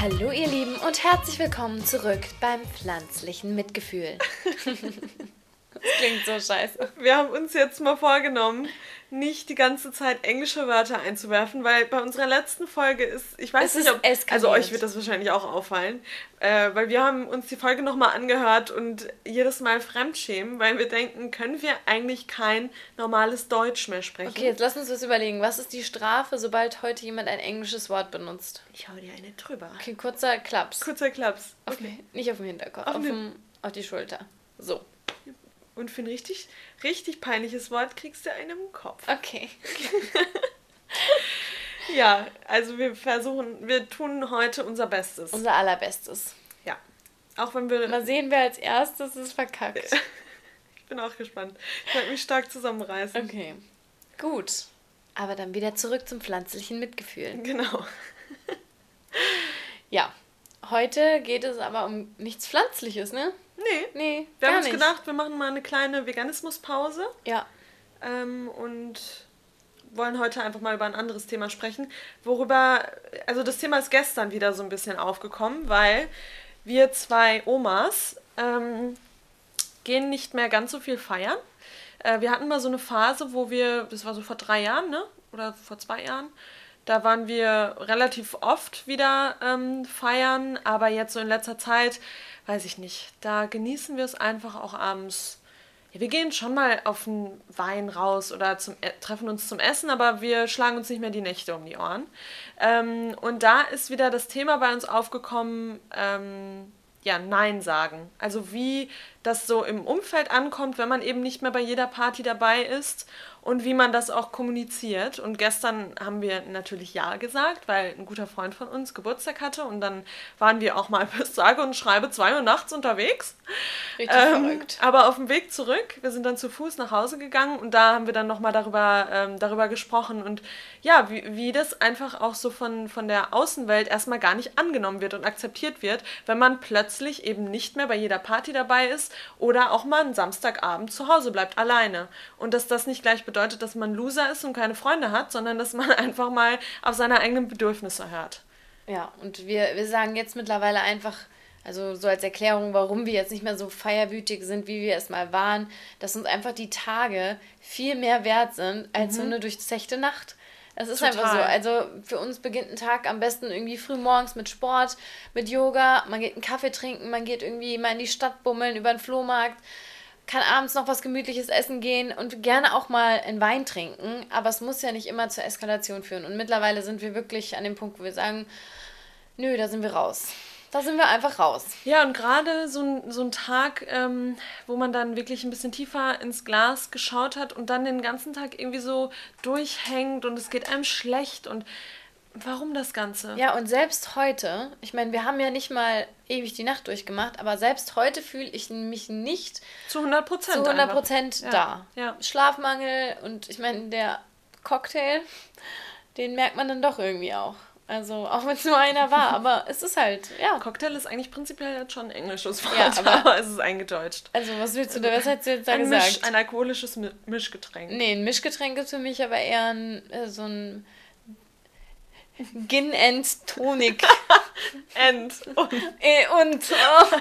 Hallo ihr Lieben und herzlich willkommen zurück beim pflanzlichen Mitgefühl. Klingt so scheiße. Wir haben uns jetzt mal vorgenommen, nicht die ganze Zeit englische Wörter einzuwerfen, weil bei unserer letzten Folge ist, ich weiß es nicht, ob, also euch wird das wahrscheinlich auch auffallen, äh, weil wir haben uns die Folge nochmal angehört und jedes Mal Fremdschämen, weil wir denken, können wir eigentlich kein normales Deutsch mehr sprechen. Okay, jetzt lass uns das überlegen. Was ist die Strafe, sobald heute jemand ein englisches Wort benutzt? Ich hau dir eine drüber. Okay, kurzer Klaps. Kurzer Klaps. Okay. Auf, nicht auf dem Hinterkopf, auf, auf, dem, auf die Schulter. So. Und für ein richtig, richtig peinliches Wort kriegst du einen im Kopf. Okay. ja, also wir versuchen, wir tun heute unser Bestes. Unser allerbestes. Ja. Auch wenn wir. Mal sehen, wer als erstes ist verkackt. ich bin auch gespannt. Ich werde mich stark zusammenreißen. Okay. Gut. Aber dann wieder zurück zum pflanzlichen Mitgefühl. Genau. ja. Heute geht es aber um nichts Pflanzliches, ne? Nee. Nee. Wir haben uns nicht. gedacht, wir machen mal eine kleine Veganismuspause. Ja. Ähm, und wollen heute einfach mal über ein anderes Thema sprechen. Worüber, also das Thema ist gestern wieder so ein bisschen aufgekommen, weil wir zwei Omas ähm, gehen nicht mehr ganz so viel feiern. Äh, wir hatten mal so eine Phase, wo wir, das war so vor drei Jahren, ne? Oder vor zwei Jahren, da waren wir relativ oft wieder ähm, feiern, aber jetzt so in letzter Zeit weiß ich nicht, da genießen wir es einfach auch abends. Ja, wir gehen schon mal auf einen Wein raus oder zum, äh, treffen uns zum Essen, aber wir schlagen uns nicht mehr die Nächte um die Ohren. Ähm, und da ist wieder das Thema bei uns aufgekommen, ähm, ja, Nein sagen. Also wie das so im Umfeld ankommt, wenn man eben nicht mehr bei jeder Party dabei ist und wie man das auch kommuniziert. Und gestern haben wir natürlich Ja gesagt, weil ein guter Freund von uns Geburtstag hatte und dann waren wir auch mal bis sage und schreibe zwei Uhr nachts unterwegs. Richtig ähm, verrückt. Aber auf dem Weg zurück, wir sind dann zu Fuß nach Hause gegangen und da haben wir dann nochmal darüber, ähm, darüber gesprochen und ja, wie, wie das einfach auch so von, von der Außenwelt erstmal gar nicht angenommen wird und akzeptiert wird, wenn man plötzlich eben nicht mehr bei jeder Party dabei ist oder auch mal einen Samstagabend zu Hause bleibt, alleine. Und dass das nicht gleich bedeutet, dass man Loser ist und keine Freunde hat, sondern dass man einfach mal auf seine eigenen Bedürfnisse hört. Ja, und wir, wir sagen jetzt mittlerweile einfach, also so als Erklärung, warum wir jetzt nicht mehr so feierwütig sind, wie wir es mal waren, dass uns einfach die Tage viel mehr wert sind als mhm. so eine durchzechte Nacht. Es ist Total. einfach so. Also für uns beginnt ein Tag am besten irgendwie früh morgens mit Sport, mit Yoga. Man geht einen Kaffee trinken, man geht irgendwie mal in die Stadt bummeln, über den Flohmarkt kann abends noch was Gemütliches essen gehen und gerne auch mal einen Wein trinken, aber es muss ja nicht immer zur Eskalation führen. Und mittlerweile sind wir wirklich an dem Punkt, wo wir sagen, nö, da sind wir raus. Da sind wir einfach raus. Ja, und gerade so ein, so ein Tag, ähm, wo man dann wirklich ein bisschen tiefer ins Glas geschaut hat und dann den ganzen Tag irgendwie so durchhängt und es geht einem schlecht und Warum das Ganze? Ja, und selbst heute, ich meine, wir haben ja nicht mal ewig die Nacht durchgemacht, aber selbst heute fühle ich mich nicht zu 100 Prozent, zu 100 Prozent da. Ja. Schlafmangel und ich meine, der Cocktail, den merkt man dann doch irgendwie auch. Also, auch wenn es nur einer war, aber es ist halt, ja. Cocktail ist eigentlich prinzipiell jetzt schon ein englisches Wort, ja, aber, aber es ist eingedeutscht. Also, was willst du da, was hättest du jetzt da ein gesagt? Misch, ein alkoholisches Mischgetränk. Nee, ein Mischgetränk ist für mich aber eher ein, äh, so ein Gin and Tonic. and. Und. Äh, und oh.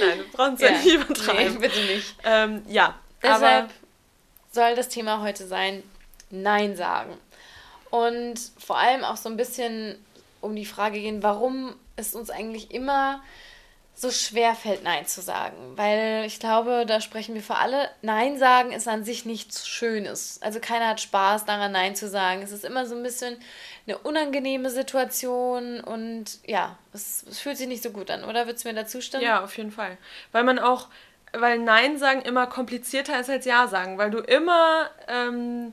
Nein, du brauchst ja, ja nicht übertreiben. Nee, bitte nicht. Ähm, ja. Deshalb soll das Thema heute sein, Nein sagen. Und vor allem auch so ein bisschen um die Frage gehen, warum es uns eigentlich immer so schwer fällt, Nein zu sagen. Weil ich glaube, da sprechen wir für alle. Nein sagen ist an sich nichts Schönes. Also keiner hat Spaß daran, Nein zu sagen. Es ist immer so ein bisschen eine unangenehme Situation und ja, es, es fühlt sich nicht so gut an, oder? Würdest du mir dazu stimmen? Ja, auf jeden Fall. Weil man auch, weil Nein sagen immer komplizierter ist als Ja sagen, weil du immer. Ähm,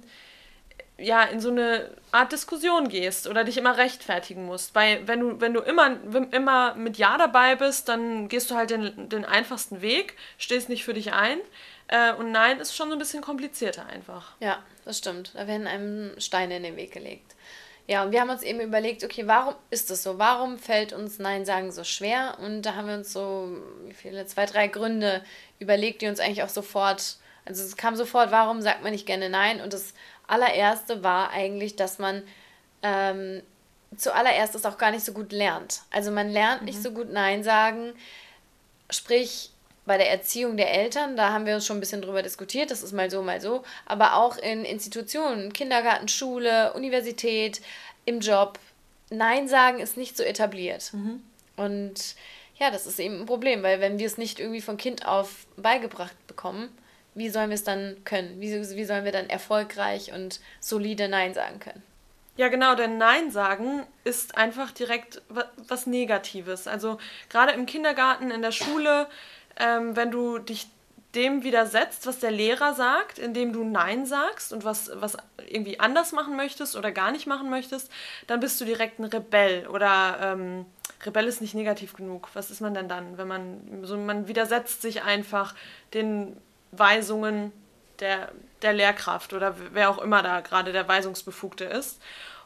ja, in so eine Art Diskussion gehst oder dich immer rechtfertigen musst. Weil wenn du, wenn du immer, immer mit Ja dabei bist, dann gehst du halt den, den einfachsten Weg, stehst nicht für dich ein. Äh, und Nein ist schon so ein bisschen komplizierter einfach. Ja, das stimmt. Da werden einem Steine in den Weg gelegt. Ja, und wir haben uns eben überlegt, okay, warum ist das so? Warum fällt uns Nein sagen so schwer? Und da haben wir uns so, wie viele, zwei, drei Gründe überlegt, die uns eigentlich auch sofort, also es kam sofort, warum sagt man nicht gerne Nein? Und das allererste war eigentlich, dass man ähm, zuallererst es auch gar nicht so gut lernt. Also man lernt mhm. nicht so gut Nein sagen, sprich bei der Erziehung der Eltern, da haben wir uns schon ein bisschen drüber diskutiert, das ist mal so, mal so, aber auch in Institutionen, Kindergarten, Schule, Universität, im Job, Nein sagen ist nicht so etabliert. Mhm. Und ja, das ist eben ein Problem, weil wenn wir es nicht irgendwie von Kind auf beigebracht bekommen, wie sollen wir es dann können? Wie, wie sollen wir dann erfolgreich und solide Nein sagen können? Ja, genau, denn Nein sagen ist einfach direkt was Negatives. Also gerade im Kindergarten, in der Schule, ähm, wenn du dich dem widersetzt, was der Lehrer sagt, indem du Nein sagst und was, was irgendwie anders machen möchtest oder gar nicht machen möchtest, dann bist du direkt ein Rebell oder ähm, Rebell ist nicht negativ genug. Was ist man denn dann, wenn man so man widersetzt sich einfach den Weisungen der, der Lehrkraft oder wer auch immer da gerade der Weisungsbefugte ist.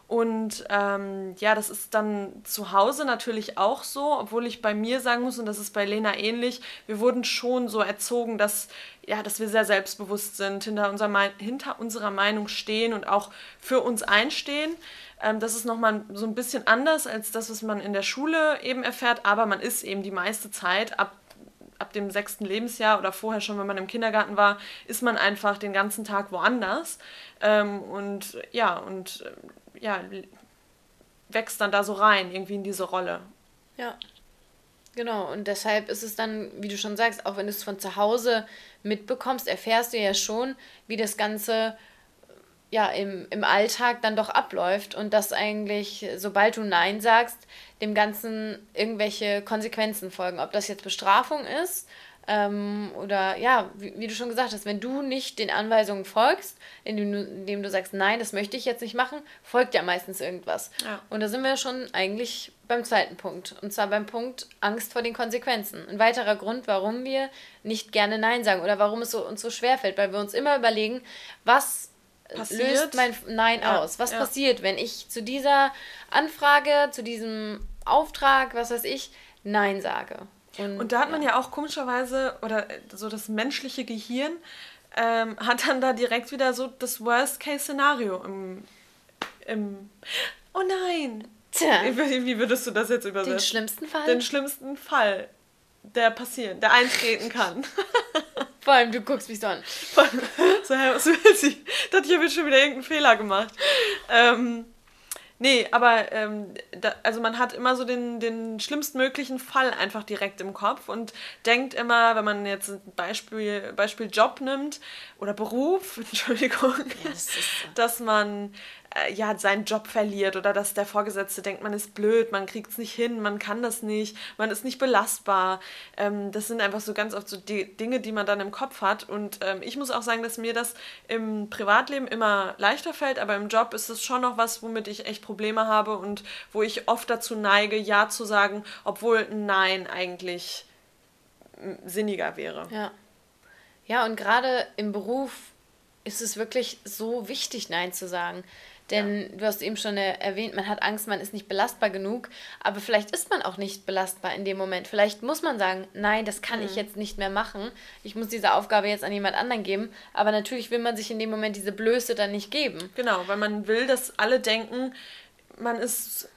Und ähm, ja, das ist dann zu Hause natürlich auch so, obwohl ich bei mir sagen muss, und das ist bei Lena ähnlich, wir wurden schon so erzogen, dass, ja, dass wir sehr selbstbewusst sind, hinter, unser, hinter unserer Meinung stehen und auch für uns einstehen. Ähm, das ist nochmal so ein bisschen anders als das, was man in der Schule eben erfährt, aber man ist eben die meiste Zeit ab ab dem sechsten Lebensjahr oder vorher schon, wenn man im Kindergarten war, ist man einfach den ganzen Tag woanders. Ähm, und ja, und äh, ja, wächst dann da so rein, irgendwie in diese Rolle. Ja. Genau, und deshalb ist es dann, wie du schon sagst, auch wenn du es von zu Hause mitbekommst, erfährst du ja schon, wie das Ganze ja, im, im Alltag dann doch abläuft und dass eigentlich, sobald du Nein sagst, dem Ganzen irgendwelche Konsequenzen folgen. Ob das jetzt Bestrafung ist ähm, oder ja, wie, wie, du schon gesagt hast, wenn du nicht den Anweisungen folgst, indem du, indem du sagst, nein, das möchte ich jetzt nicht machen, folgt ja meistens irgendwas. Ja. Und da sind wir schon eigentlich beim zweiten Punkt. Und zwar beim Punkt Angst vor den Konsequenzen. Ein weiterer Grund, warum wir nicht gerne Nein sagen oder warum es so, uns so schwer fällt, weil wir uns immer überlegen, was passiert? löst mein Nein ja, aus? Was ja. passiert, wenn ich zu dieser Anfrage, zu diesem Auftrag, was weiß ich, Nein sage? Und, und da hat man ja auch komischerweise, oder so das menschliche Gehirn, ähm, hat dann da direkt wieder so das Worst-Case-Szenario im, im. Oh nein! Tja. Wie, wie würdest du das jetzt übersetzen? Den schlimmsten Fall? Den schlimmsten Fall, der passieren, der eintreten kann. Vor allem, du guckst mich so an. so, was will sie? Da hat ich ja schon wieder irgendeinen Fehler gemacht. Ähm, nee, aber ähm, da, also man hat immer so den, den schlimmstmöglichen Fall einfach direkt im Kopf und denkt immer, wenn man jetzt ein Beispiel, Beispiel Job nimmt oder Beruf, Entschuldigung, ja, das so. dass man äh, ja, seinen Job verliert oder dass der Vorgesetzte denkt, man ist blöd, man kriegt es nicht hin, man kann das nicht, man ist nicht belastbar. Ähm, das sind einfach so ganz oft so die Dinge, die man dann im Kopf hat. Und ähm, ich muss auch sagen, dass mir das im Privatleben immer leichter fällt, aber im Job ist es schon noch was, womit ich echt Probleme habe und wo ich oft dazu neige, Ja zu sagen, obwohl Nein eigentlich sinniger wäre. Ja. Ja, und gerade im Beruf ist es wirklich so wichtig, Nein zu sagen. Denn ja. du hast eben schon erwähnt, man hat Angst, man ist nicht belastbar genug. Aber vielleicht ist man auch nicht belastbar in dem Moment. Vielleicht muss man sagen, nein, das kann mhm. ich jetzt nicht mehr machen. Ich muss diese Aufgabe jetzt an jemand anderen geben. Aber natürlich will man sich in dem Moment diese Blöße dann nicht geben. Genau, weil man will, dass alle denken, man ist,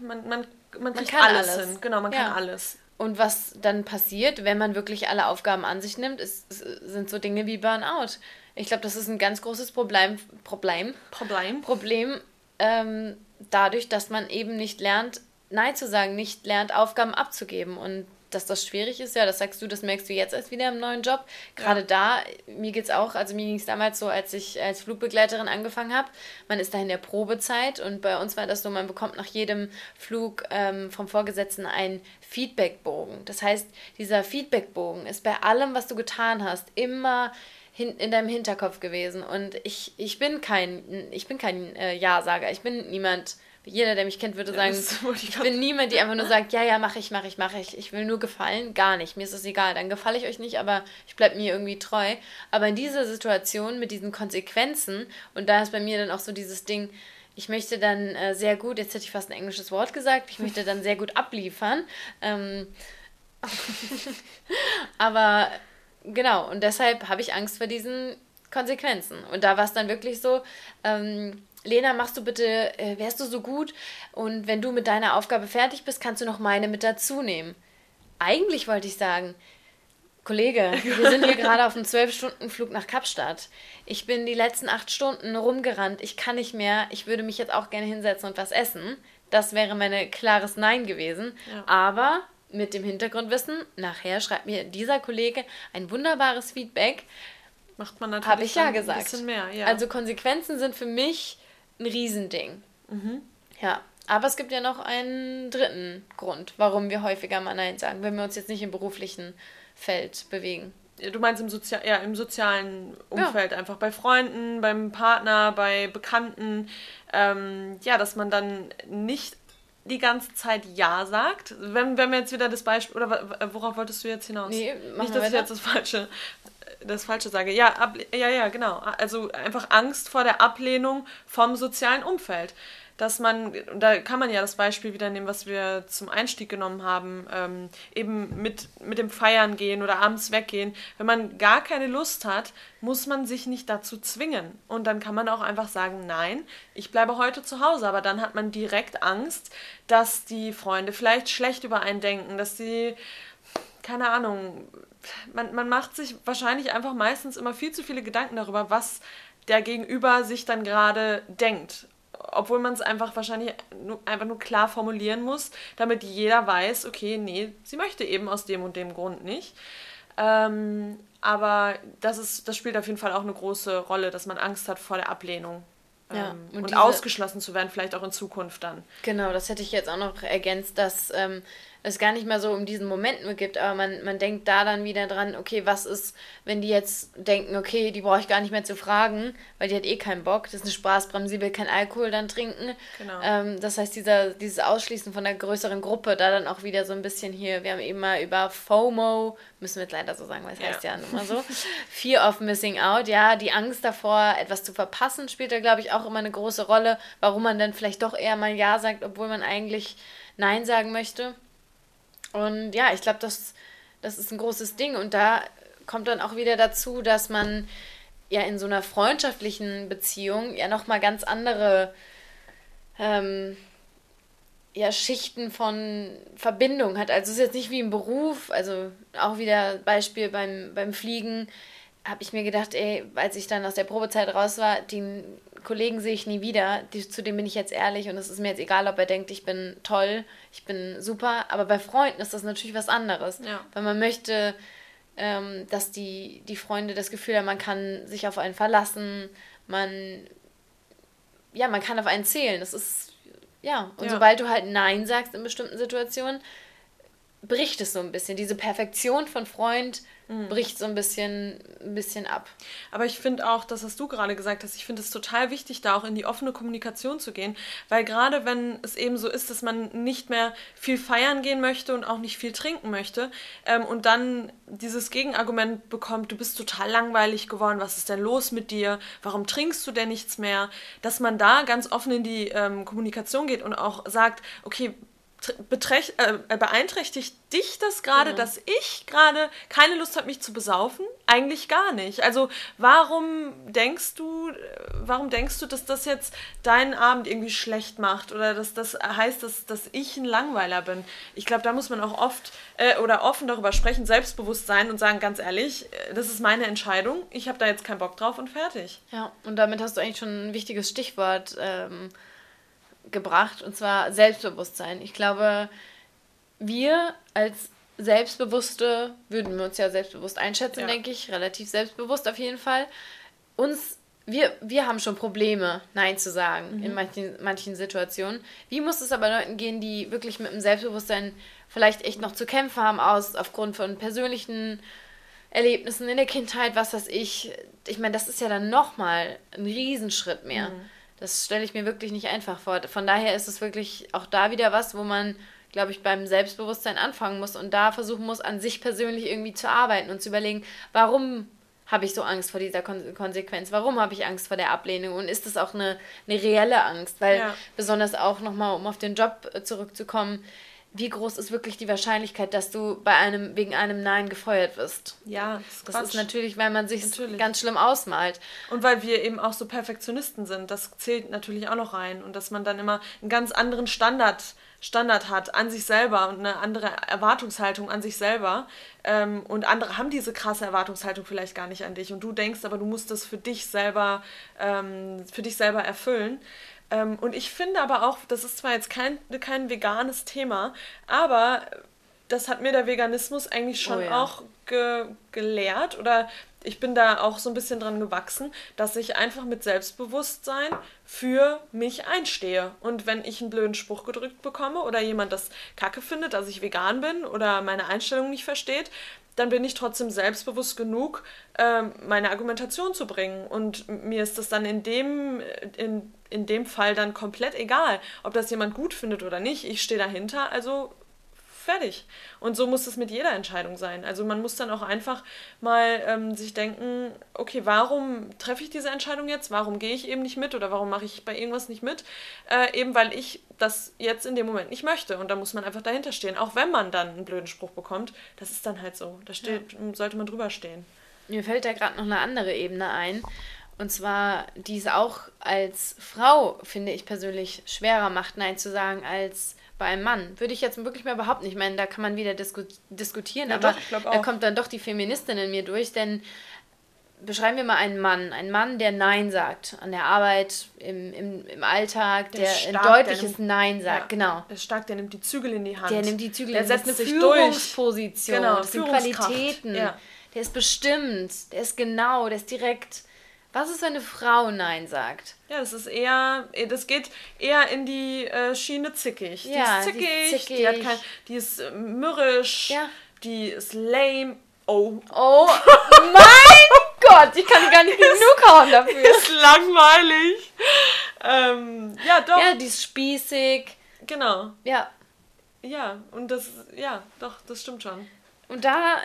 man, man, man, man kann alles, alles, hin. Genau, man ja. kann alles. Und was dann passiert, wenn man wirklich alle Aufgaben an sich nimmt, ist, sind so Dinge wie Burnout. Ich glaube, das ist ein ganz großes Problem. Problem. Problem. Problem ähm, dadurch, dass man eben nicht lernt, Nein zu sagen, nicht lernt, Aufgaben abzugeben. Und dass das schwierig ist, ja, das sagst du, das merkst du jetzt erst wieder im neuen Job. Gerade ja. da, mir geht es auch, also mir ging es damals so, als ich als Flugbegleiterin angefangen habe, man ist da in der Probezeit und bei uns war das so, man bekommt nach jedem Flug ähm, vom Vorgesetzten einen Feedbackbogen. Das heißt, dieser Feedbackbogen ist bei allem, was du getan hast, immer hin, in deinem Hinterkopf gewesen. Und ich, ich bin kein, ich bin kein äh, Ja-Sager. Ich bin niemand, jeder, der mich kennt, würde sagen, ja, ich, bin niemand, die einfach nur sagt, ja, ja, mache ich, mache ich, mache ich. Ich will nur gefallen. Gar nicht. Mir ist es egal. Dann gefalle ich euch nicht, aber ich bleibe mir irgendwie treu. Aber in dieser Situation mit diesen Konsequenzen, und da ist bei mir dann auch so dieses Ding, ich möchte dann äh, sehr gut, jetzt hätte ich fast ein englisches Wort gesagt, ich möchte dann sehr gut abliefern. Ähm, aber Genau, und deshalb habe ich Angst vor diesen Konsequenzen. Und da war es dann wirklich so, ähm, Lena, machst du bitte, äh, wärst du so gut und wenn du mit deiner Aufgabe fertig bist, kannst du noch meine mit dazu nehmen. Eigentlich wollte ich sagen, Kollege, wir sind hier gerade auf einem 12-Stunden-Flug nach Kapstadt. Ich bin die letzten acht Stunden rumgerannt. Ich kann nicht mehr. Ich würde mich jetzt auch gerne hinsetzen und was essen. Das wäre mein klares Nein gewesen. Ja. Aber mit dem Hintergrundwissen, nachher schreibt mir dieser Kollege ein wunderbares Feedback. Macht man natürlich Habe ich ja gesagt. ein bisschen mehr. Ja. Also Konsequenzen sind für mich ein Riesending. Mhm. Ja. Aber es gibt ja noch einen dritten Grund, warum wir häufiger mal Nein sagen, wenn wir uns jetzt nicht im beruflichen Feld bewegen. Du meinst im, Sozi ja, im sozialen Umfeld, ja. einfach bei Freunden, beim Partner, bei Bekannten. Ähm, ja, dass man dann nicht die ganze Zeit Ja sagt. Wenn, wenn wir jetzt wieder das Beispiel, oder worauf wolltest du jetzt hinaus? Nee, nicht, dass ich jetzt das Falsche, das Falsche sage. Ja, ab, ja, ja, genau. Also einfach Angst vor der Ablehnung vom sozialen Umfeld dass man, da kann man ja das Beispiel wieder nehmen, was wir zum Einstieg genommen haben, ähm, eben mit, mit dem Feiern gehen oder abends weggehen. Wenn man gar keine Lust hat, muss man sich nicht dazu zwingen. Und dann kann man auch einfach sagen, nein, ich bleibe heute zu Hause. Aber dann hat man direkt Angst, dass die Freunde vielleicht schlecht über einen denken, dass sie, keine Ahnung, man, man macht sich wahrscheinlich einfach meistens immer viel zu viele Gedanken darüber, was der Gegenüber sich dann gerade denkt obwohl man es einfach wahrscheinlich nur, einfach nur klar formulieren muss, damit jeder weiß, okay, nee, sie möchte eben aus dem und dem Grund nicht. Ähm, aber das, ist, das spielt auf jeden Fall auch eine große Rolle, dass man Angst hat vor der Ablehnung. Ja, ähm, und, und ausgeschlossen zu werden, vielleicht auch in Zukunft dann. Genau, das hätte ich jetzt auch noch ergänzt, dass ähm, es gar nicht mehr so um diesen Moment nur gibt, aber man, man denkt da dann wieder dran, okay, was ist, wenn die jetzt denken, okay, die brauche ich gar nicht mehr zu fragen, weil die hat eh keinen Bock, das ist eine Spaßbremse, sie will keinen Alkohol dann trinken. Genau. Ähm, das heißt, dieser, dieses Ausschließen von der größeren Gruppe, da dann auch wieder so ein bisschen hier, wir haben eben mal über FOMO, müssen wir jetzt leider so sagen, weil es ja. heißt ja immer so, Fear of Missing Out, ja, die Angst davor, etwas zu verpassen, spielt da, glaube ich, auch immer eine große Rolle, warum man dann vielleicht doch eher mal Ja sagt, obwohl man eigentlich Nein sagen möchte. Und ja, ich glaube, das, das ist ein großes Ding. Und da kommt dann auch wieder dazu, dass man ja in so einer freundschaftlichen Beziehung ja nochmal ganz andere ähm, ja, Schichten von Verbindung hat. Also es ist jetzt nicht wie im Beruf, also auch wieder Beispiel beim, beim Fliegen, habe ich mir gedacht, ey, als ich dann aus der Probezeit raus war, den Kollegen sehe ich nie wieder, die, zu dem bin ich jetzt ehrlich und es ist mir jetzt egal, ob er denkt, ich bin toll, ich bin super, aber bei Freunden ist das natürlich was anderes, ja. weil man möchte, ähm, dass die, die Freunde das Gefühl haben, man kann sich auf einen verlassen, man, ja, man kann auf einen zählen, das ist, ja, und ja. sobald du halt Nein sagst in bestimmten Situationen, bricht es so ein bisschen, diese Perfektion von Freund, mhm. bricht so ein bisschen, ein bisschen ab. Aber ich finde auch, das, was du gerade gesagt hast, ich finde es total wichtig, da auch in die offene Kommunikation zu gehen, weil gerade wenn es eben so ist, dass man nicht mehr viel feiern gehen möchte und auch nicht viel trinken möchte ähm, und dann dieses Gegenargument bekommt, du bist total langweilig geworden, was ist denn los mit dir, warum trinkst du denn nichts mehr, dass man da ganz offen in die ähm, Kommunikation geht und auch sagt, okay, äh, beeinträchtigt dich das gerade, ja. dass ich gerade keine Lust habe, mich zu besaufen? Eigentlich gar nicht. Also warum denkst du, warum denkst du, dass das jetzt deinen Abend irgendwie schlecht macht oder dass das heißt, dass, dass ich ein Langweiler bin? Ich glaube, da muss man auch oft äh, oder offen darüber sprechen, selbstbewusst sein und sagen, ganz ehrlich, äh, das ist meine Entscheidung. Ich habe da jetzt keinen Bock drauf und fertig. Ja, und damit hast du eigentlich schon ein wichtiges Stichwort. Ähm gebracht, und zwar Selbstbewusstsein. Ich glaube, wir als Selbstbewusste, würden wir uns ja selbstbewusst einschätzen, ja. denke ich, relativ selbstbewusst auf jeden Fall. Uns, wir, wir haben schon Probleme, Nein zu sagen mhm. in manchen, manchen Situationen. Wie muss es aber Leuten gehen, die wirklich mit dem Selbstbewusstsein vielleicht echt noch zu kämpfen haben, aus aufgrund von persönlichen Erlebnissen in der Kindheit, was weiß ich. Ich meine, das ist ja dann nochmal ein Riesenschritt mehr. Mhm. Das stelle ich mir wirklich nicht einfach vor. Von daher ist es wirklich auch da wieder was, wo man, glaube ich, beim Selbstbewusstsein anfangen muss und da versuchen muss, an sich persönlich irgendwie zu arbeiten und zu überlegen, warum habe ich so Angst vor dieser Kon Konsequenz? Warum habe ich Angst vor der Ablehnung? Und ist das auch eine, eine reelle Angst? Weil ja. besonders auch nochmal, um auf den Job äh, zurückzukommen, wie groß ist wirklich die Wahrscheinlichkeit, dass du bei einem wegen einem Nein gefeuert wirst? Ja, das ist, das ist natürlich, weil man sich ganz schlimm ausmalt. Und weil wir eben auch so Perfektionisten sind, das zählt natürlich auch noch rein und dass man dann immer einen ganz anderen Standard Standard hat an sich selber und eine andere Erwartungshaltung an sich selber. Ähm, und andere haben diese krasse Erwartungshaltung vielleicht gar nicht an dich. Und du denkst aber, du musst das für dich selber, ähm, für dich selber erfüllen. Ähm, und ich finde aber auch, das ist zwar jetzt kein, kein veganes Thema, aber das hat mir der Veganismus eigentlich schon oh ja. auch ge gelehrt oder ich bin da auch so ein bisschen dran gewachsen, dass ich einfach mit Selbstbewusstsein für mich einstehe. Und wenn ich einen blöden Spruch gedrückt bekomme oder jemand das kacke findet, dass ich vegan bin oder meine Einstellung nicht versteht, dann bin ich trotzdem selbstbewusst genug, ähm, meine Argumentation zu bringen. Und mir ist das dann in dem, in, in dem Fall dann komplett egal, ob das jemand gut findet oder nicht. Ich stehe dahinter, also fertig. Und so muss es mit jeder Entscheidung sein. Also man muss dann auch einfach mal ähm, sich denken, okay, warum treffe ich diese Entscheidung jetzt? Warum gehe ich eben nicht mit oder warum mache ich bei irgendwas nicht mit? Äh, eben weil ich das jetzt in dem Moment nicht möchte. Und da muss man einfach dahinter stehen. Auch wenn man dann einen blöden Spruch bekommt, das ist dann halt so. Da steht, ja. sollte man drüber stehen. Mir fällt da gerade noch eine andere Ebene ein. Und zwar, die es auch als Frau, finde ich persönlich, schwerer macht, Nein zu sagen, als bei einem Mann. Würde ich jetzt wirklich mal überhaupt nicht meinen, da kann man wieder disku diskutieren, ja, aber doch, da kommt dann doch die Feministin in mir durch, denn beschreiben wir mal einen Mann. Einen Mann, der Nein sagt an der Arbeit, im, im, im Alltag, der, der stark, ein deutliches nimmt, Nein sagt, ja, genau. Der ist stark, der nimmt die Zügel in die Hand. Der nimmt die Zügel der in die Hand. Der setzt eine Führungsposition. Genau, das sind Qualitäten. Ja. Der ist bestimmt, der ist genau, der ist direkt was ist, wenn eine Frau Nein sagt? Ja, das ist eher, das geht eher in die äh, Schiene zickig. Die ja, ist zickig, die ist, zickig. Die, hat kein, die ist äh, mürrisch, ja. die ist lame. Oh. Oh, mein Gott, ich kann gar nicht genug hauen dafür. ist langweilig. Ähm, ja, doch. Ja, die ist spießig. Genau. Ja. Ja, und das, ja, doch, das stimmt schon. Und da,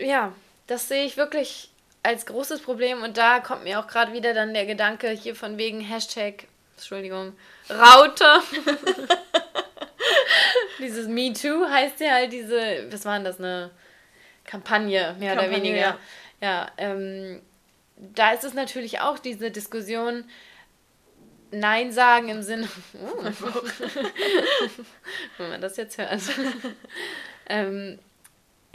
ja, das sehe ich wirklich als großes Problem und da kommt mir auch gerade wieder dann der Gedanke hier von wegen Hashtag, Entschuldigung, Raute. Dieses Me Too heißt ja halt diese, was war denn das, eine Kampagne, mehr Kampagne, oder weniger. Ja, ja ähm, da ist es natürlich auch diese Diskussion, Nein sagen im Sinne, oh, wenn man das jetzt hört. ähm,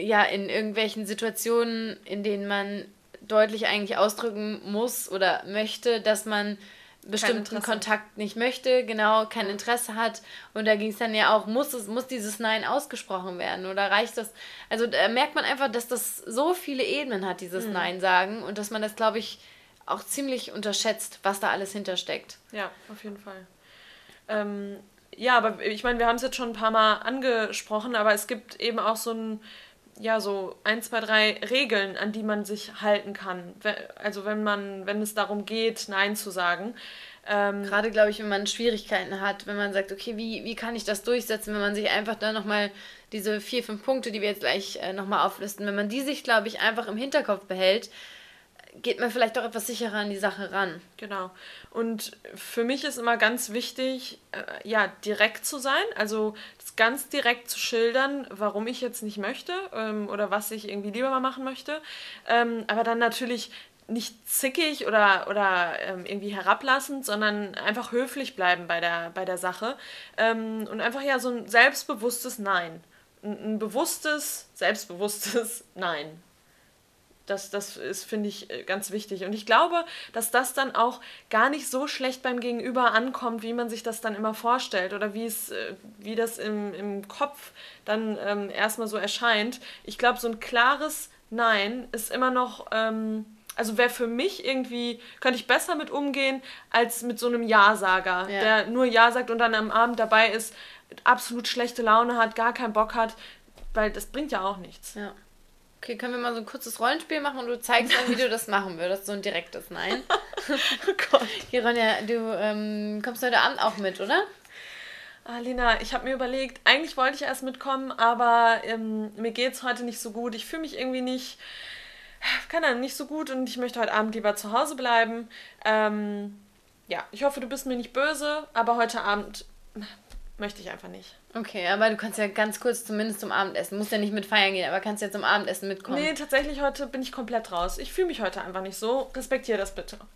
ja, in irgendwelchen Situationen, in denen man deutlich eigentlich ausdrücken muss oder möchte, dass man bestimmten Kontakt nicht möchte, genau, kein Interesse hat. Und da ging es dann ja auch, muss es, muss dieses Nein ausgesprochen werden oder reicht das? Also da merkt man einfach, dass das so viele Ebenen hat, dieses mhm. Nein sagen, und dass man das, glaube ich, auch ziemlich unterschätzt, was da alles hintersteckt. Ja, auf jeden Fall. Ähm, ja, aber ich meine, wir haben es jetzt schon ein paar Mal angesprochen, aber es gibt eben auch so ein ja, so ein, zwei, drei Regeln, an die man sich halten kann. Also wenn man, wenn es darum geht, Nein zu sagen. Ähm, Gerade, glaube ich, wenn man Schwierigkeiten hat, wenn man sagt, okay, wie, wie kann ich das durchsetzen, wenn man sich einfach da nochmal diese vier, fünf Punkte, die wir jetzt gleich äh, nochmal auflisten, wenn man die sich, glaube ich, einfach im Hinterkopf behält, geht man vielleicht doch etwas sicherer an die Sache ran. Genau. Und für mich ist immer ganz wichtig, äh, ja, direkt zu sein, also ganz direkt zu schildern, warum ich jetzt nicht möchte ähm, oder was ich irgendwie lieber mal machen möchte. Ähm, aber dann natürlich nicht zickig oder, oder ähm, irgendwie herablassend, sondern einfach höflich bleiben bei der, bei der Sache. Ähm, und einfach ja so ein selbstbewusstes Nein. Ein, ein bewusstes, selbstbewusstes Nein das, das ist, finde ich, äh, ganz wichtig. Und ich glaube, dass das dann auch gar nicht so schlecht beim Gegenüber ankommt, wie man sich das dann immer vorstellt oder wie es, äh, wie das im, im Kopf dann ähm, erstmal so erscheint. Ich glaube, so ein klares Nein ist immer noch. Ähm, also wäre für mich irgendwie, könnte ich besser mit umgehen, als mit so einem Ja-Sager, ja. der nur Ja sagt und dann am Abend dabei ist, absolut schlechte Laune hat, gar keinen Bock hat, weil das bringt ja auch nichts. Ja. Okay, können wir mal so ein kurzes Rollenspiel machen und du zeigst dann, wie du das machen würdest, so ein direktes Nein. oh Gott. Hier, Ronja, du ähm, kommst heute Abend auch mit, oder? Ah, Lena, ich habe mir überlegt, eigentlich wollte ich erst mitkommen, aber ähm, mir geht es heute nicht so gut. Ich fühle mich irgendwie nicht, keine Ahnung, nicht so gut und ich möchte heute Abend lieber zu Hause bleiben. Ähm, ja, ich hoffe, du bist mir nicht böse, aber heute Abend Möchte ich einfach nicht. Okay, aber du kannst ja ganz kurz zumindest zum Abendessen. Musst ja nicht mit feiern gehen, aber kannst ja zum Abendessen mitkommen. Nee, tatsächlich heute bin ich komplett raus. Ich fühle mich heute einfach nicht so. Respektiere das bitte.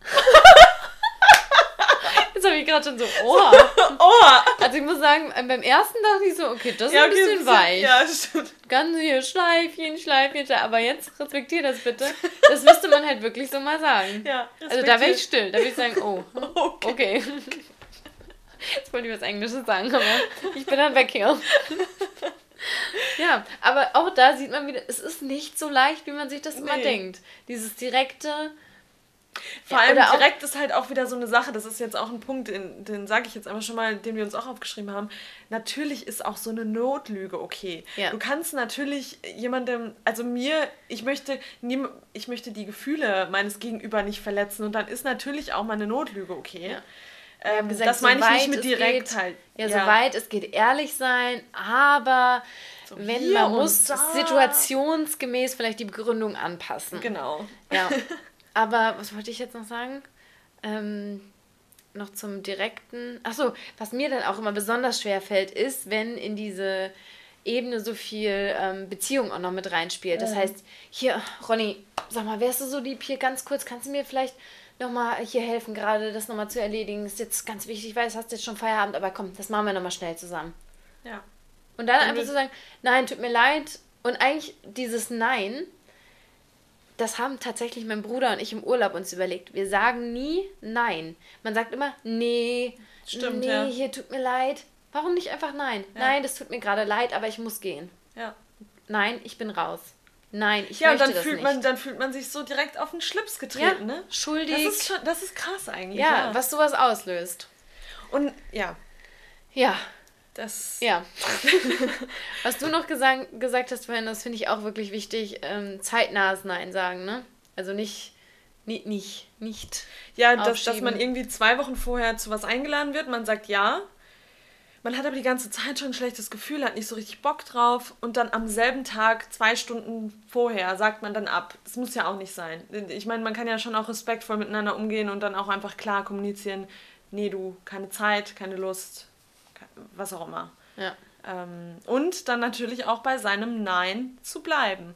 Jetzt habe ich gerade schon so, oha. oha. Also ich muss sagen, beim ersten dachte ich so, okay, das ist ja, okay, ein bisschen weich. Ja, stimmt. Ganz hier Schleifchen, Schleifchen, aber jetzt respektiere das bitte. Das müsste man halt wirklich so mal sagen. Ja, Also da wäre ich still. Da würde ich sagen, oh, okay. okay. Jetzt wollte ich was Englisches sagen, aber ich bin dann weg hier. ja, aber auch da sieht man wieder, es ist nicht so leicht, wie man sich das nee. immer denkt. Dieses direkte, vor allem ja, direkt ist halt auch wieder so eine Sache, das ist jetzt auch ein Punkt, den, den sage ich jetzt einfach schon mal, den wir uns auch aufgeschrieben haben. Natürlich ist auch so eine Notlüge okay. Ja. Du kannst natürlich jemandem, also mir, ich möchte, nie, ich möchte die Gefühle meines Gegenüber nicht verletzen und dann ist natürlich auch mal eine Notlüge okay. Ja. Ähm, gesagt, das meine ich nicht mit direkt geht, halt. Ja, ja, soweit es geht ehrlich sein, aber so wenn man muss da. situationsgemäß vielleicht die Begründung anpassen. Genau. Ja. Aber was wollte ich jetzt noch sagen? Ähm, noch zum direkten. Achso, was mir dann auch immer besonders schwer fällt, ist, wenn in diese Ebene so viel ähm, Beziehung auch noch mit reinspielt. Das heißt, hier, Ronny, sag mal, wärst du so lieb hier ganz kurz, kannst du mir vielleicht nochmal hier helfen, gerade das nochmal zu erledigen? Ist jetzt ganz wichtig, ich weiß, hast jetzt schon Feierabend, aber komm, das machen wir nochmal schnell zusammen. Ja. Und dann Und einfach zu so sagen, nein, tut mir leid. Und eigentlich dieses Nein das haben tatsächlich mein Bruder und ich im Urlaub uns überlegt. Wir sagen nie nein. Man sagt immer, nee, Stimmt, nee, ja. hier tut mir leid. Warum nicht einfach nein? Ja. Nein, das tut mir gerade leid, aber ich muss gehen. Ja. Nein, ich bin raus. Nein, ich ja, möchte und dann das fühlt nicht. Man, dann fühlt man sich so direkt auf den Schlips getreten, ja, ne? Schuldig. Das ist, schon, das ist krass eigentlich. Ja, ja, was sowas auslöst. Und ja. Ja, das. Ja. Was du noch gesagt, gesagt hast vorhin, das finde ich auch wirklich wichtig, ähm, zeitnahes Nein sagen, ne? Also nicht. Nicht, nicht, nicht. Ja, dass, dass man irgendwie zwei Wochen vorher zu was eingeladen wird, man sagt ja, man hat aber die ganze Zeit schon ein schlechtes Gefühl, hat nicht so richtig Bock drauf und dann am selben Tag, zwei Stunden vorher, sagt man dann ab. Das muss ja auch nicht sein. Ich meine, man kann ja schon auch respektvoll miteinander umgehen und dann auch einfach klar kommunizieren, nee, du, keine Zeit, keine Lust, was auch immer. Ja. Ähm, und dann natürlich auch bei seinem Nein zu bleiben.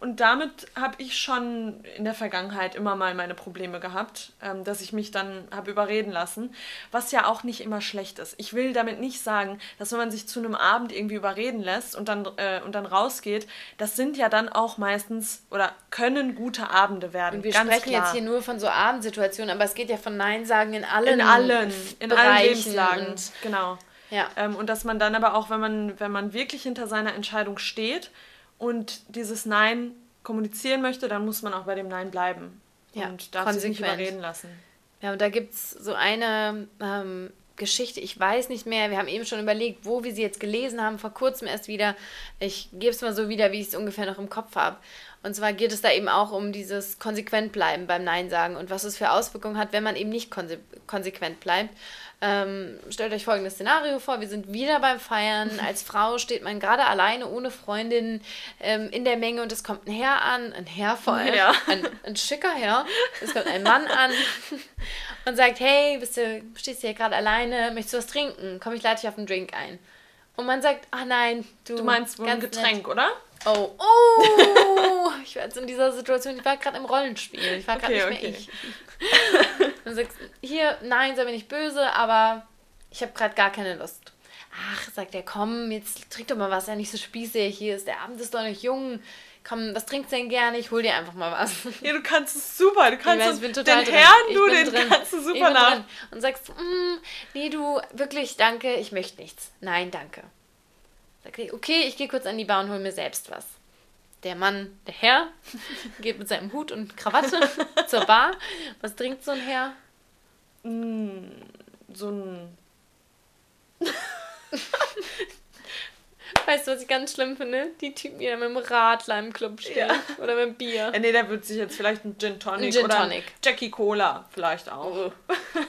Und damit habe ich schon in der Vergangenheit immer mal meine Probleme gehabt, ähm, dass ich mich dann habe überreden lassen, was ja auch nicht immer schlecht ist. Ich will damit nicht sagen, dass wenn man sich zu einem Abend irgendwie überreden lässt und dann, äh, und dann rausgeht, das sind ja dann auch meistens oder können gute Abende werden. Und wir sprechen klar. jetzt hier nur von so Abendsituationen, aber es geht ja von Nein sagen in allen In allen, in Bereichen allen Lebenslagen. genau. Ja. Ähm, und dass man dann aber auch, wenn man, wenn man wirklich hinter seiner Entscheidung steht und dieses Nein kommunizieren möchte, dann muss man auch bei dem Nein bleiben. Ja, und darf sich nicht überreden lassen. Ja, und da gibt es so eine ähm, Geschichte, ich weiß nicht mehr, wir haben eben schon überlegt, wo wir sie jetzt gelesen haben, vor kurzem erst wieder. Ich gebe es mal so wieder, wie ich es ungefähr noch im Kopf habe. Und zwar geht es da eben auch um dieses konsequent bleiben beim Nein sagen und was es für Auswirkungen hat, wenn man eben nicht konse konsequent bleibt. Ähm, stellt euch folgendes Szenario vor: Wir sind wieder beim Feiern. Als Frau steht man gerade alleine, ohne Freundin ähm, in der Menge und es kommt ein Herr an, ein Herr vor allem, ja. ein, ein schicker Herr. Es kommt ein Mann an und sagt: Hey, bist du, stehst du hier gerade alleine? Möchtest du was trinken? Komm, ich lade dich auf einen Drink ein. Und man sagt: Ach nein, du. Du meinst wohl ein Getränk, nett. oder? Oh, oh! Ich war jetzt in dieser Situation, ich war gerade im Rollenspiel. Ich war gerade okay, nicht mehr okay. ich. Und sagst, hier, nein, sei mir nicht böse, aber ich habe gerade gar keine Lust. Ach, sagt er, komm, jetzt trink doch mal was, ja nicht so spießig, hier ist der Abend ist doch nicht jung. Komm, was trinkst du denn gerne? Ich hol dir einfach mal was. Ja, du kannst es super. Du kannst ich weiß, bin total den Herrn, du, den drin. kannst du super nach. Und sagst, mm, nee, du, wirklich, danke, ich möchte nichts. Nein, danke. Sag ich, okay, ich gehe kurz an die Bar und hol mir selbst was. Der Mann, der Herr, geht mit seinem Hut und Krawatte zur Bar. Was trinkt so ein Herr? Mm, so ein. Weißt du, was ich ganz schlimm finde? Die Typen, die da mit dem Radler im Club stehen. Ja. Oder mit dem Bier. Ja, nee, der wird sich jetzt vielleicht ein Gin Tonic ein Gin oder Tonic. Jackie Cola vielleicht auch. Oh.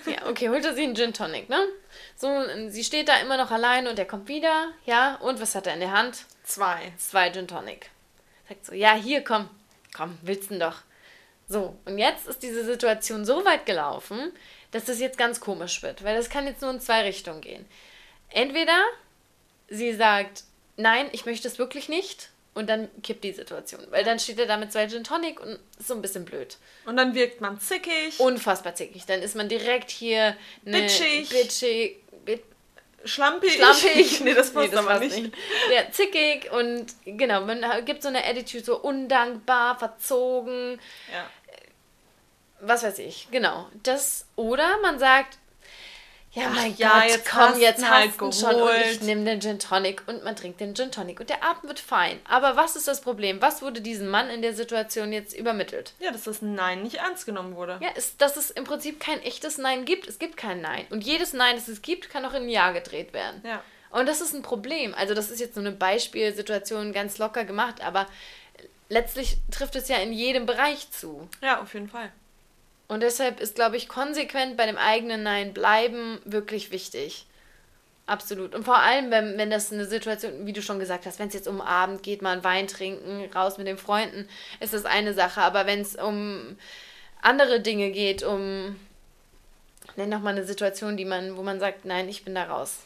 Ja, okay, holt er sich einen Gin Tonic, ne? So, sie steht da immer noch allein und er kommt wieder. Ja, und was hat er in der Hand? Zwei. Zwei Gin Tonic. Sagt so, ja, hier, komm. Komm, willst du doch. So, und jetzt ist diese Situation so weit gelaufen, dass das jetzt ganz komisch wird, weil das kann jetzt nur in zwei Richtungen gehen. entweder sie sagt, nein, ich möchte es wirklich nicht. Und dann kippt die Situation. Weil dann steht er da mit zwei Gin Tonic und ist so ein bisschen blöd. Und dann wirkt man zickig. Unfassbar zickig. Dann ist man direkt hier eine bitchig. bitchig bit Schlampig. Schlampig. nee, das passt nee, das aber nicht. nicht. Ja, zickig und genau, man gibt so eine Attitude, so undankbar, verzogen. Ja. Was weiß ich, genau. Das, oder man sagt, ja, Ach, mein ja, Gott, jetzt komm, jetzt halt hast du schon und ich nehme den Gin Tonic und man trinkt den Gin Tonic und der Abend wird fein. Aber was ist das Problem? Was wurde diesem Mann in der Situation jetzt übermittelt? Ja, dass das Nein nicht ernst genommen wurde. Ja, ist, dass es im Prinzip kein echtes Nein gibt. Es gibt kein Nein. Und jedes Nein, das es gibt, kann auch in ein Ja gedreht werden. Ja. Und das ist ein Problem. Also das ist jetzt so eine Beispielsituation ganz locker gemacht, aber letztlich trifft es ja in jedem Bereich zu. Ja, auf jeden Fall. Und deshalb ist, glaube ich, konsequent bei dem eigenen Nein bleiben wirklich wichtig. Absolut. Und vor allem, wenn, wenn das eine Situation, wie du schon gesagt hast, wenn es jetzt um Abend geht, mal einen Wein trinken, raus mit den Freunden, ist das eine Sache. Aber wenn es um andere Dinge geht, um, nenn noch mal eine Situation, die man, wo man sagt, nein, ich bin da raus.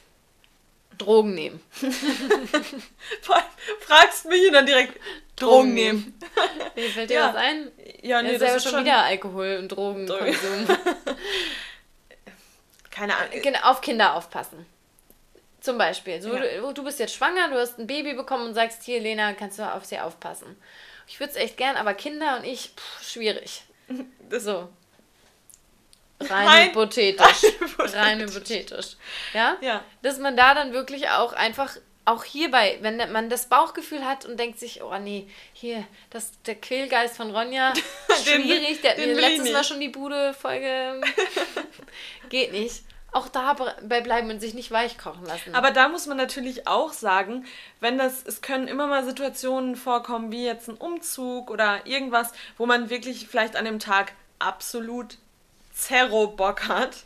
Drogen nehmen. Fragst mich und dann direkt Drogen, nehmen. Wie fällt dir ja. was ein? Ja, nee, das ist ja schon wieder Alkohol und Drogenkonsum. Keine Ahnung. Auf Kinder aufpassen. Zum Beispiel. So, ja. du, du bist jetzt schwanger, du hast ein Baby bekommen und sagst, hier, Lena, kannst du auf sie aufpassen. Ich würde es echt gern, aber Kinder und ich, pff, schwierig. Das so. Rein, Rein hypothetisch. Rein hypothetisch. Ja? Ja. Dass man da dann wirklich auch einfach auch hierbei, wenn man das Bauchgefühl hat und denkt sich, oh nee, hier, das, der Quälgeist von Ronja, schwierig, der hat mir letztes Mal schon die Bude-Folge, geht nicht. Auch dabei bleiben und sich nicht weich kochen lassen. Aber da muss man natürlich auch sagen, wenn das, es können immer mal Situationen vorkommen, wie jetzt ein Umzug oder irgendwas, wo man wirklich vielleicht an dem Tag absolut Zerro Bock hat.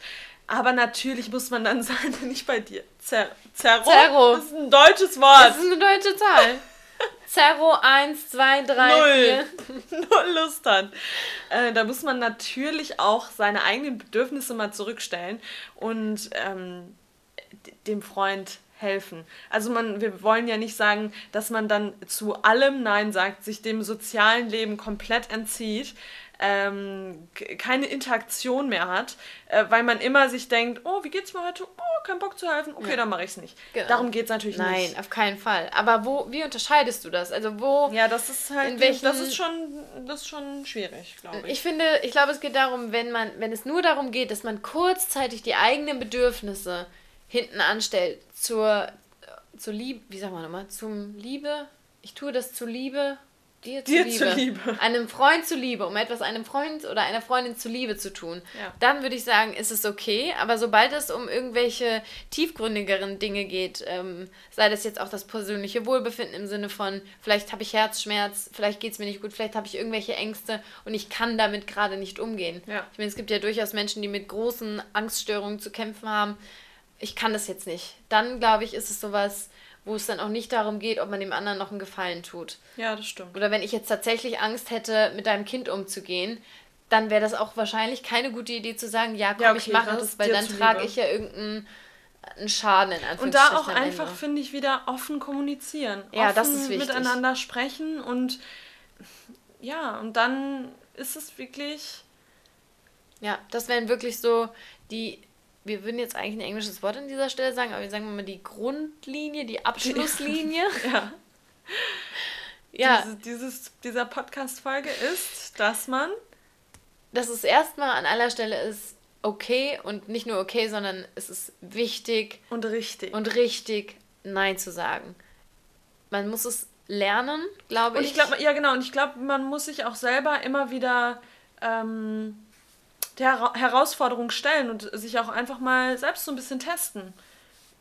Aber natürlich muss man dann sagen, nicht bei dir. Zer Zerro? Zerro. Das ist ein deutsches Wort. Das ist eine deutsche Zahl. Zerro 1, 2, 3, Null. 4. Null Lust hat. Äh, da muss man natürlich auch seine eigenen Bedürfnisse mal zurückstellen und ähm, dem Freund helfen. Also man, wir wollen ja nicht sagen, dass man dann zu allem Nein sagt, sich dem sozialen Leben komplett entzieht ähm, keine Interaktion mehr hat, äh, weil man immer sich denkt, oh, wie geht's mir heute? Oh, kein Bock zu helfen. Okay, ja. dann mache ich es nicht. Genau. Darum geht es natürlich Nein, nicht. Nein, auf keinen Fall. Aber wo, wie unterscheidest du das? Also wo? Ja, das ist halt, welchen, das ist schon, das ist schon schwierig, glaube ich. Ich finde, ich glaube, es geht darum, wenn man, wenn es nur darum geht, dass man kurzzeitig die eigenen Bedürfnisse hinten anstellt zur, zur Liebe, wie sagen wir nochmal, zum Liebe. Ich tue das zur Liebe dir, dir zuliebe, zuliebe. Einem Freund zuliebe, um etwas einem Freund oder einer Freundin zuliebe zu tun, ja. dann würde ich sagen, ist es okay. Aber sobald es um irgendwelche tiefgründigeren Dinge geht, ähm, sei das jetzt auch das persönliche Wohlbefinden im Sinne von, vielleicht habe ich Herzschmerz, vielleicht geht es mir nicht gut, vielleicht habe ich irgendwelche Ängste und ich kann damit gerade nicht umgehen. Ja. Ich meine, es gibt ja durchaus Menschen, die mit großen Angststörungen zu kämpfen haben. Ich kann das jetzt nicht. Dann, glaube ich, ist es sowas, wo es dann auch nicht darum geht, ob man dem anderen noch einen Gefallen tut. Ja, das stimmt. Oder wenn ich jetzt tatsächlich Angst hätte, mit deinem Kind umzugehen, dann wäre das auch wahrscheinlich keine gute Idee zu sagen, ja, komm, ja, okay, ich mache es, weil dann trage ich ja irgendeinen Schaden in Anführungszeichen. Und da auch einfach, finde ich, wieder offen kommunizieren. Ja, offen das ist wichtig. miteinander sprechen und ja, und dann ist es wirklich. Ja, das wären wirklich so die wir würden jetzt eigentlich ein englisches Wort an dieser Stelle sagen, aber wir sagen mal die Grundlinie, die Abschlusslinie. ja. ja. Diese, dieses, dieser Podcast-Folge ist, dass man. Dass es erstmal an aller Stelle ist okay und nicht nur okay, sondern es ist wichtig. Und richtig. Und richtig, Nein zu sagen. Man muss es lernen, glaube ich. Und ich glaube, ja genau, und ich glaube, man muss sich auch selber immer wieder. Ähm, der Herausforderung stellen und sich auch einfach mal selbst so ein bisschen testen.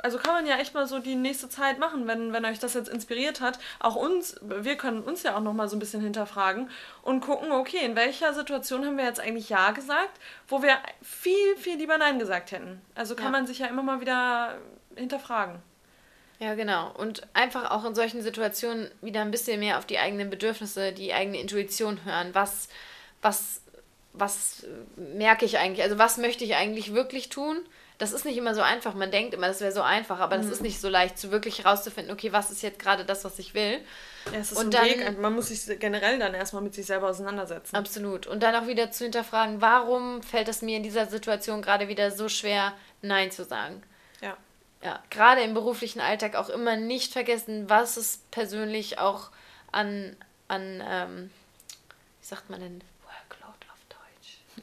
Also kann man ja echt mal so die nächste Zeit machen, wenn, wenn euch das jetzt inspiriert hat. Auch uns, wir können uns ja auch noch mal so ein bisschen hinterfragen und gucken, okay, in welcher Situation haben wir jetzt eigentlich Ja gesagt, wo wir viel, viel lieber Nein gesagt hätten. Also kann ja. man sich ja immer mal wieder hinterfragen. Ja, genau. Und einfach auch in solchen Situationen wieder ein bisschen mehr auf die eigenen Bedürfnisse, die eigene Intuition hören. Was, was was merke ich eigentlich? Also was möchte ich eigentlich wirklich tun? das ist nicht immer so einfach. Man denkt immer, das wäre so einfach, aber das Mhm. ist nicht so leicht, zu wirklich rauszufinden, okay, was ist jetzt gerade das, was ich will. Ja, es ist Und ein dann- Weg. Man muss sich generell dann erstmal mit sich selber auseinandersetzen. Absolut. Und dann auch wieder zu hinterfragen, warum fällt es mir in dieser Situation gerade wieder so schwer, Nein zu sagen. Ja. Ja, gerade im beruflichen Alltag auch immer nicht vergessen, was es persönlich auch an, an ähm, wie sagt man denn?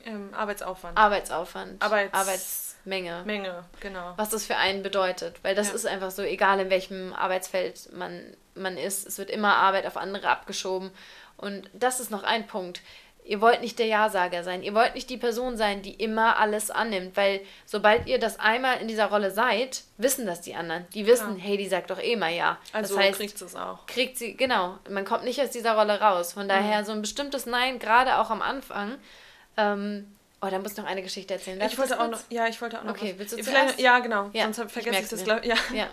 Ähm, Arbeitsaufwand. Arbeitsaufwand, Arbeits- Arbeitsmenge. Menge, genau. was das für einen bedeutet. Weil das Ja. ist einfach so, egal in welchem Arbeitsfeld man, man ist, es wird immer Arbeit auf andere abgeschoben. Und das ist noch ein Punkt. Ihr wollt nicht der Ja-Sager sein. Ihr wollt nicht die Person sein, die immer alles annimmt. Weil sobald ihr das einmal in dieser Rolle seid, wissen das die anderen. Die wissen, Ja. hey, die sagt doch eh mal Ja. Also das heißt, kriegt es auch. kriegt sie, genau, man kommt nicht aus dieser Rolle raus. Von daher Mhm. so ein bestimmtes Nein, gerade auch am Anfang. Ähm, oh, da muss ich noch eine Geschichte erzählen. Darf Ich wollte auch noch, ja, ich wollte auch noch Okay, was. willst du Vielleicht, zuerst? Ja, genau, Ja, sonst ich vergesse ich, merk's das, glaub, ja. Ja.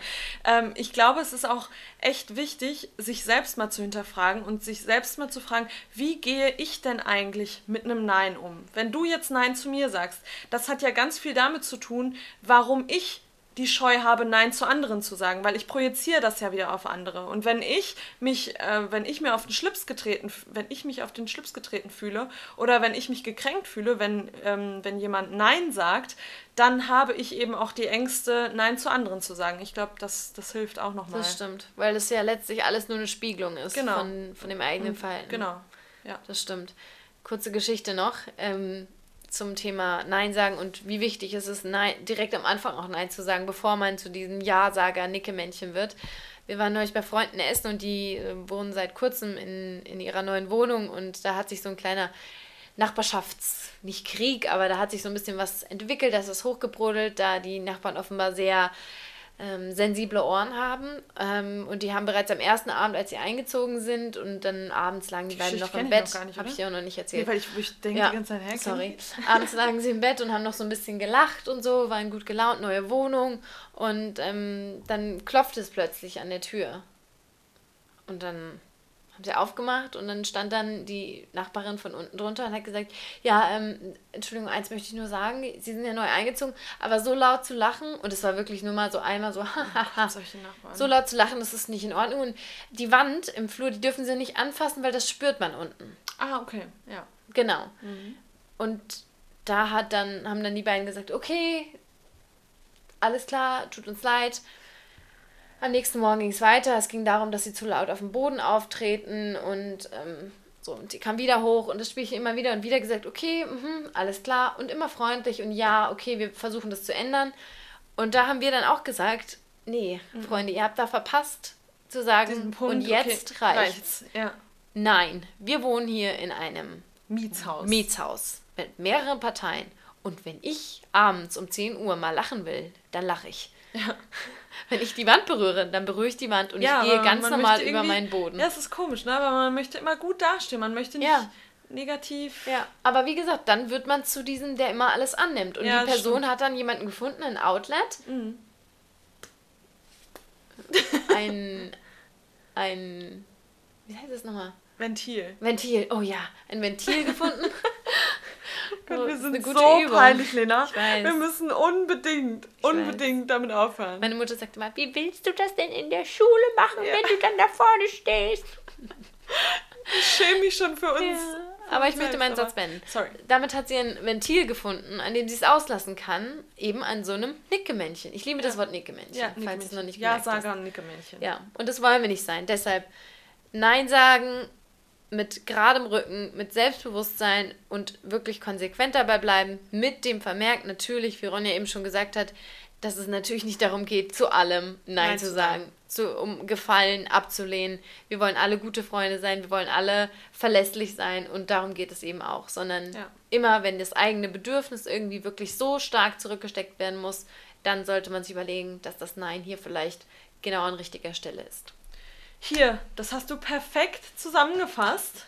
Ähm, ich glaube, es ist auch echt wichtig, sich selbst mal zu hinterfragen und sich selbst mal zu fragen, wie gehe ich denn eigentlich mit einem Nein um? Wenn du jetzt Nein zu mir sagst, das hat ja ganz viel damit zu tun, warum ich die Scheu habe, Nein zu anderen zu sagen, weil ich projiziere das ja wieder auf andere. Und wenn ich mich, äh, wenn ich mir auf den Schlips getreten, wenn ich mich auf den Schlips getreten fühle oder wenn ich mich gekränkt fühle, wenn, ähm, wenn jemand Nein sagt, dann habe ich eben auch die Ängste, Nein zu anderen zu sagen. Ich glaube, das, das hilft auch nochmal. Das stimmt, weil es ja letztlich alles nur eine Spiegelung ist Genau. von, von dem eigenen Und- Verhalten. Genau. Ja. Das stimmt. Kurze Geschichte noch ähm, zum Thema Nein sagen und wie wichtig es ist, Nein, direkt am Anfang auch Nein zu sagen, bevor man zu diesem Ja-Sager-Nickemännchen wird. Wir waren neulich bei Freunden essen und die äh, wohnen seit kurzem in, in ihrer neuen Wohnung und da hat sich so ein kleiner Nachbarschafts-, nicht Krieg, aber da hat sich so ein bisschen was entwickelt, das ist hochgebrodelt, da die Nachbarn offenbar sehr ähm, sensible Ohren haben. Ähm, und die haben bereits am ersten Abend, als sie eingezogen sind, und dann abends lagen die, Die beiden noch im Bett. Habe ich auch noch nicht erzählt. Nee, weil ich, ich denke Ja, die ganze Zeit, kenn Sorry. Abends lagen sie im Bett und haben noch so ein bisschen gelacht und so, waren gut gelaunt, neue Wohnung. Und ähm, dann klopfte es plötzlich an der Tür. Und dann haben sie aufgemacht und dann stand dann die Nachbarin von unten drunter und hat gesagt, ja, ähm, Entschuldigung, eins möchte ich nur sagen, Sie sind ja neu eingezogen, aber so laut zu lachen, und es war wirklich nur mal so einmal so, hahaha, so laut zu lachen, das ist nicht in Ordnung. Und die Wand im Flur, die dürfen sie nicht anfassen, weil das spürt man unten. ah, okay, ja. Genau. Und da hat dann, haben dann die beiden gesagt, okay, alles klar, tut uns leid. Am nächsten Morgen ging es weiter. Es ging darum, dass sie zu laut auf dem Boden auftreten und ähm, so, und die kam wieder hoch und das Spielchen immer wieder und wieder gesagt, okay, mhm, alles klar und immer freundlich und ja, okay, wir versuchen das zu ändern. Und da haben wir dann auch gesagt, nee, Freunde, ihr habt da verpasst zu sagen, Punkt, und jetzt okay, reicht's. Ja. Nein, wir wohnen hier in einem Mietshaus. Mietshaus mit mehreren Parteien. Und wenn ich abends um 10 Uhr mal lachen will, dann lache ich. Ja. Wenn ich die Wand berühre, dann berühre ich die Wand und ja, ich gehe ganz normal über meinen Boden. Ja, es ist komisch, ne? Aber man möchte immer gut dastehen. Man möchte nicht Ja. negativ. Ja, aber wie gesagt, dann wird man zu diesem, der immer alles annimmt. Und Ja, die Person stimmt. hat dann jemanden gefunden, ein Outlet, Mhm. ein, ein, wie heißt es nochmal? Ventil. Ventil. Oh ja, ein Ventil gefunden. Gott, wir sind so Übung. peinlich, Lena. Ich weiß. Wir müssen unbedingt, unbedingt damit aufhören. Meine Mutter sagte mal, wie willst du das denn in der Schule machen, Ja. wenn du dann da vorne stehst? Ich schäme mich schon für uns. für Aber ich möchte meinen Satz beenden. Sorry. Damit hat sie ein Ventil gefunden, an dem sie es auslassen kann, eben an so einem Nickemännchen. Ich liebe das Wort Nickemännchen, Ja, falls du es noch nicht Ja, gemerkt hast. Saga und Nickemännchen. Ja, und das wollen wir nicht sein. Deshalb Nein sagen mit geradem Rücken, mit Selbstbewusstsein und wirklich konsequent dabei bleiben, mit dem Vermerk natürlich, wie Ronja eben schon gesagt hat, dass es natürlich nicht darum geht, zu allem Nein, Nein zu sagen. zu, um Gefallen abzulehnen. Wir wollen alle gute Freunde sein, wir wollen alle verlässlich sein und darum geht es eben auch, sondern Ja. immer, wenn das eigene Bedürfnis irgendwie wirklich so stark zurückgesteckt werden muss, dann sollte man sich überlegen, dass das Nein hier vielleicht genau an richtiger Stelle ist. Hier, das hast du perfekt zusammengefasst.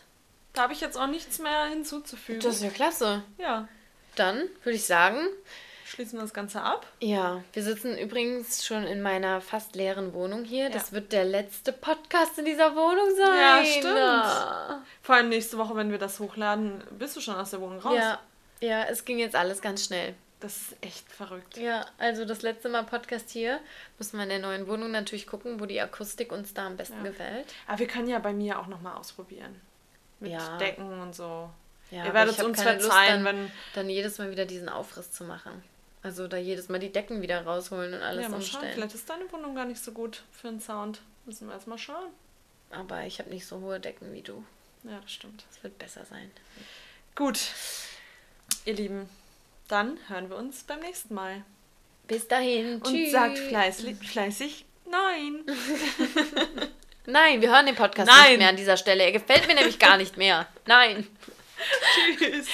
Da habe ich jetzt auch nichts mehr hinzuzufügen. Das ist ja klasse. ja, Dann würde ich sagen, schließen wir das Ganze ab. ja, wir sitzen übrigens schon in meiner fast leeren Wohnung hier. Ja. Das wird der letzte Podcast in dieser Wohnung sein. Ja, stimmt. Vor allem nächste Woche, wenn wir das hochladen, bist du schon aus der Wohnung raus. Ja, ja, es ging jetzt alles ganz schnell. Das ist echt verrückt. Ja, also das letzte Mal Podcast hier. Müssen wir in der neuen Wohnung natürlich gucken, wo die Akustik uns da am besten Ja. gefällt. Aber wir können ja bei mir auch nochmal ausprobieren. Mit Ja. Decken und so. Ja, Ihr werdet uns keine Lust, verzeihen, dann, wenn. dann jedes Mal wieder diesen Aufriss zu machen. Also da jedes Mal die Decken wieder rausholen und alles ja, mal schauen. umstellen. Vielleicht ist deine Wohnung gar nicht so gut für den Sound. Müssen wir erstmal schauen. Aber ich habe nicht so hohe Decken wie du. Ja, das stimmt. Es wird besser sein. Gut. Ihr Lieben, dann hören wir uns beim nächsten Mal. Bis dahin. Und Tschüss. sagt fleißig, fleißig nein. Nein, wir hören den Podcast Nein. nicht mehr an dieser Stelle. Er gefällt mir nämlich gar nicht mehr. Nein. Tschüss.